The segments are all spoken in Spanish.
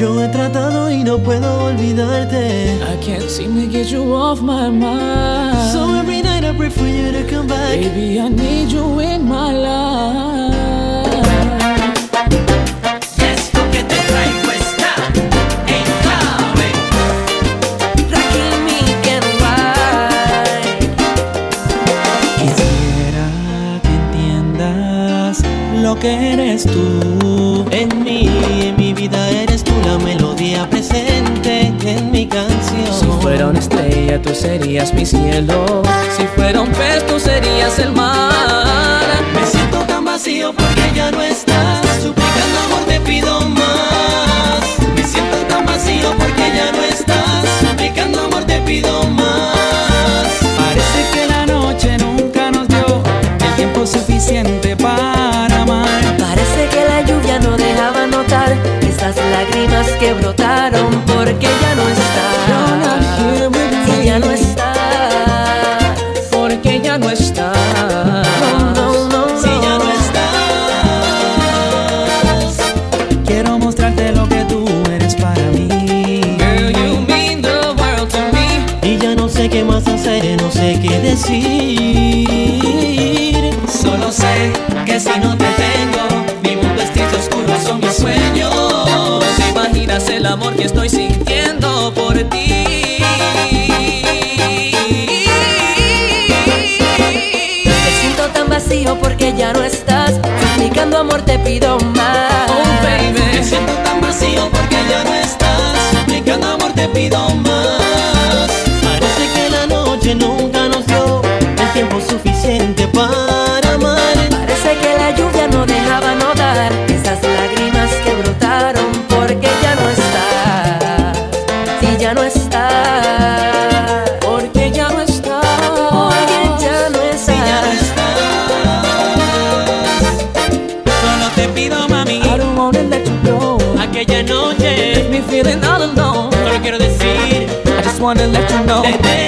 Yo he tratado y no puedo olvidarte. I can't seem to get you off my mind. So every night I pray for you to come back. Baby, I need you in my life. Que te traigo está en clave. Quisiera que entiendas lo que eres tú. La melodía presente en mi canción. Si fuera una estrella, tú serías mi cielo. Si fuera un pez, tú serías el mar. Me siento tan vacío porque ya no estás. Suplicando amor te pido más. Que brotaron porque ya no estás. Y ya no estás. porque ya no estás. No, no, Si ya no estás. Quiero mostrarte lo que tú eres para mí. Girl, you mean the world to me. Y ya no sé qué más hacer, no sé qué decir. Solo sé que si no te amor que estoy sintiendo por ti? Me siento tan vacío porque ya no estás. Suplicando amor te pido más. Oh, baby. Me siento tan vacío porque ya no estás. Suplicando amor te pido más. Aquella Leave me feeling all alone. solo quiero decir. I just wanna let you know.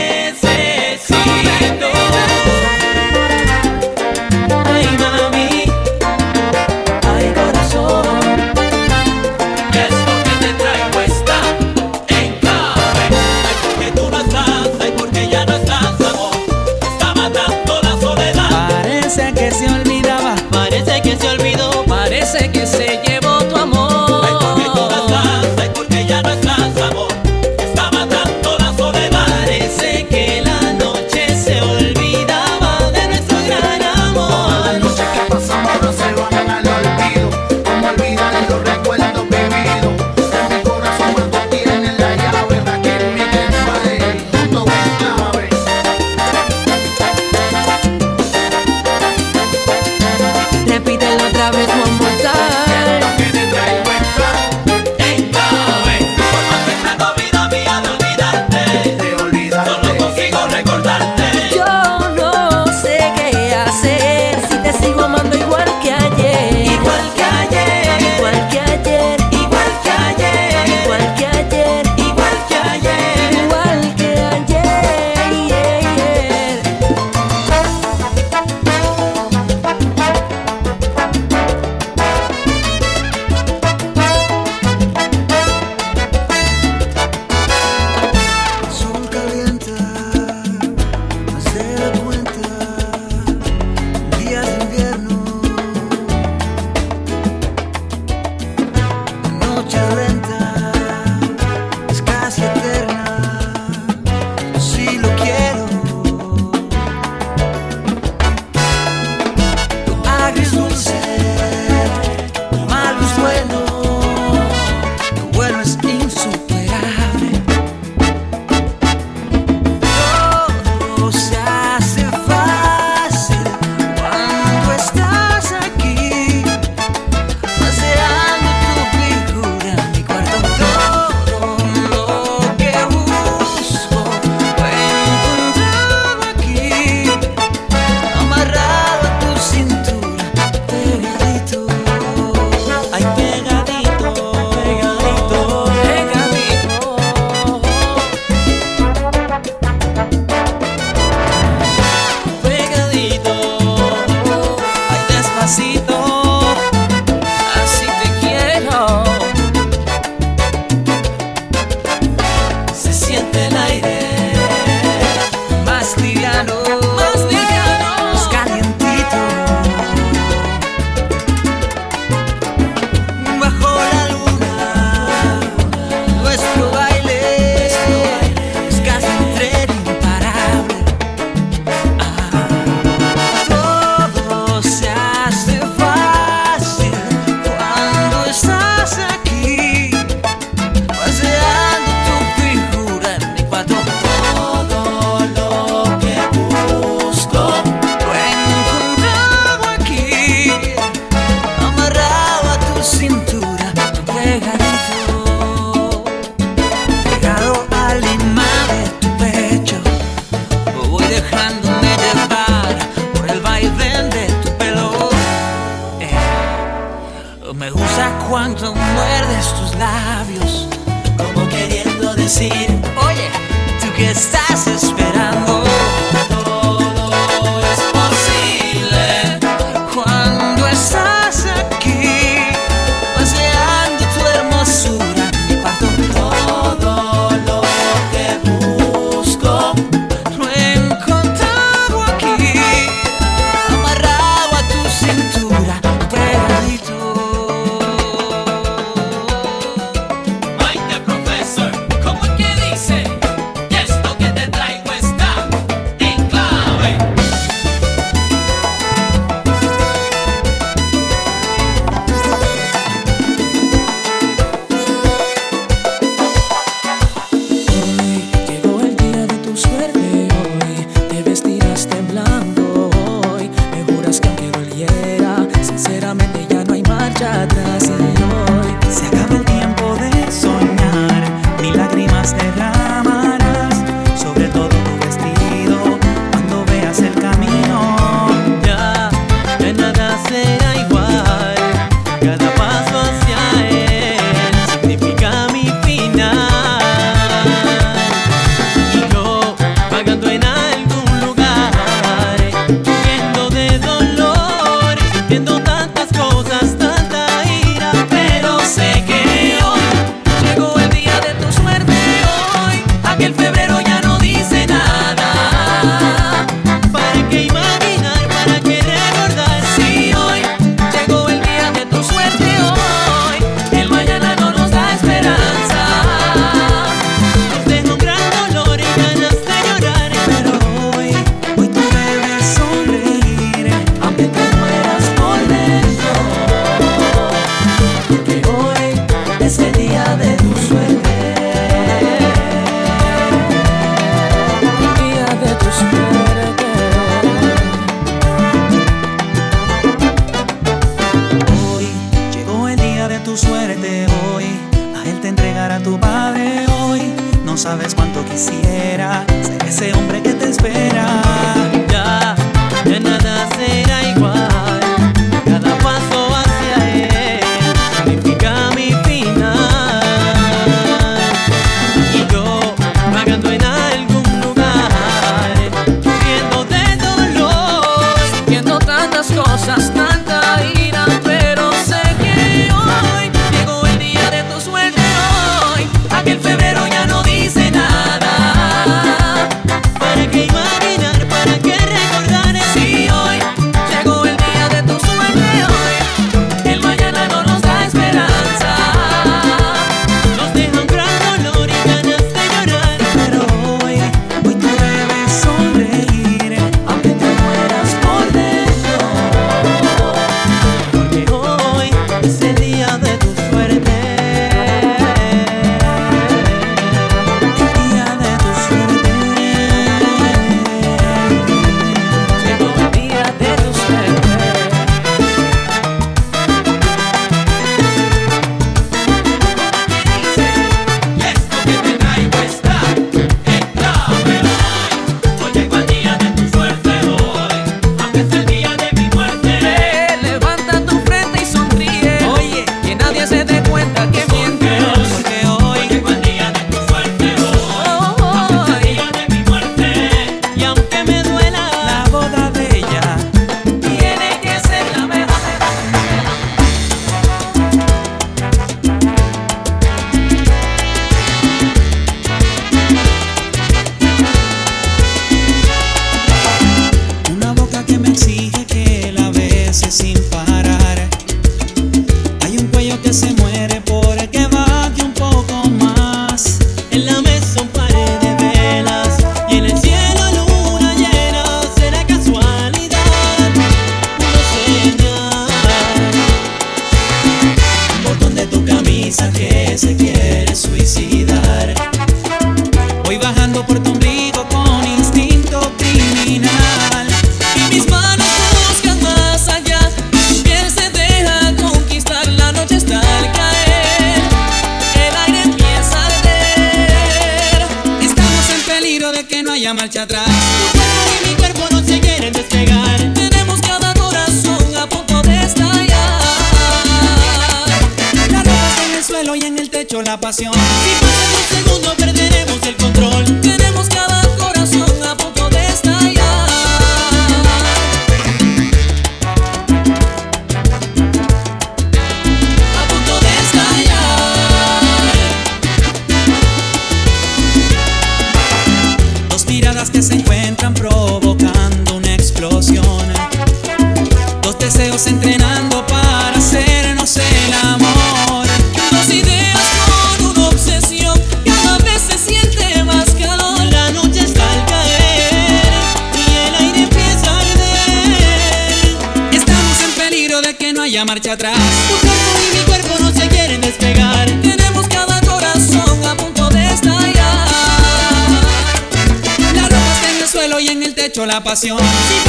En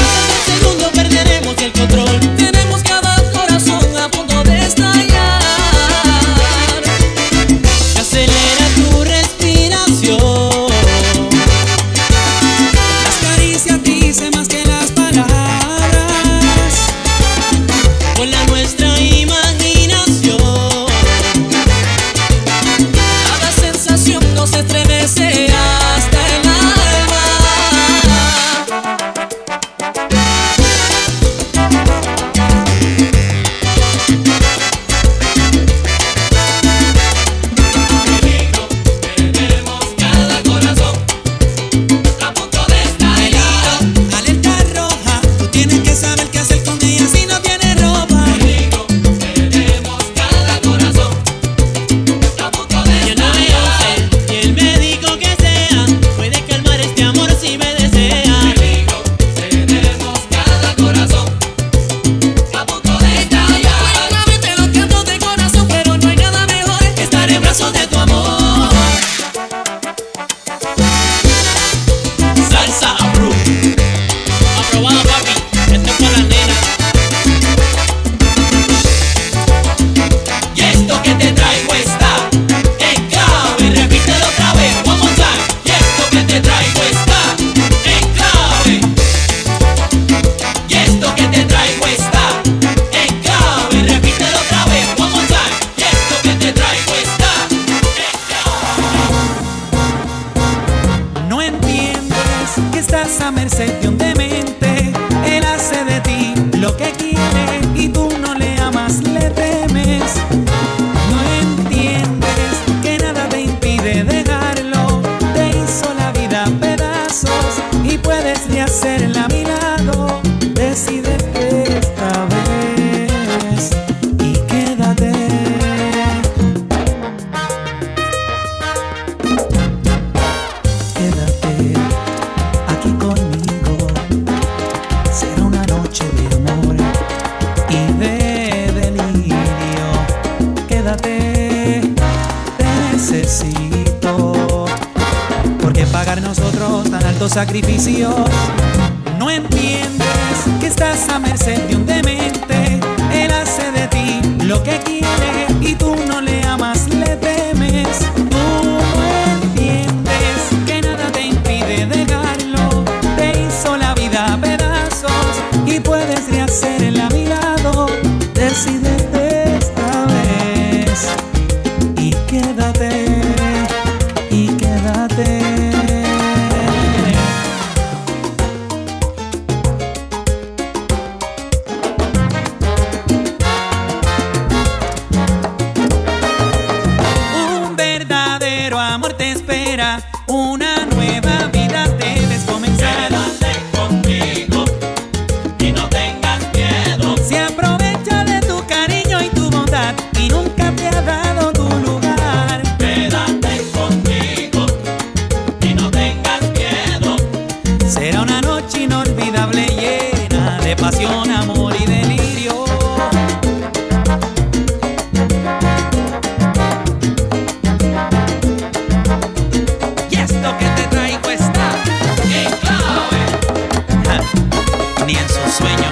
when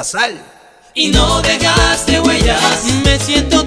casal. Y no dejaste huellas. Me siento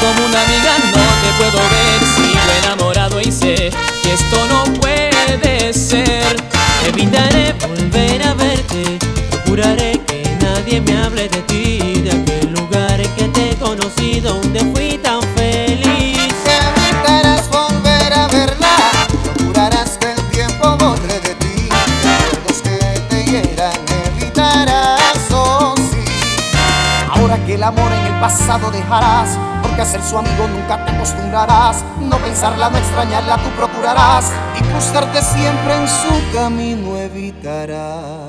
Como una amiga no te puedo ver, sigo enamorado y sé que esto no puede ser. Evitaré volver a verte, procuraré que nadie me hable de ti, de aquel lugar en que te he conocido, donde fui tan feliz. Evitarás volver a verla, procurarás que el tiempo borre de ti, los que te hieran evitarás, oh sí. Ahora que el amor en el pasado dejarás que ser su amigo nunca te acostumbrarás. No pensarla, no extrañarla, tú procurarás y cruzarte siempre en su camino evitarás.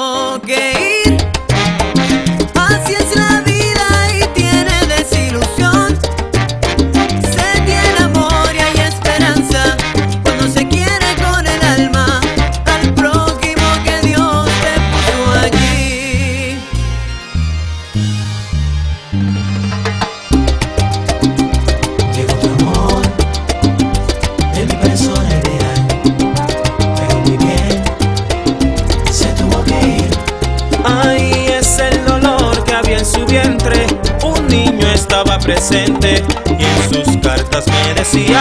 tengo que. presente y en sus cartas me decía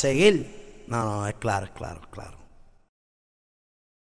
seguir. No, no, es claro, es claro, claro.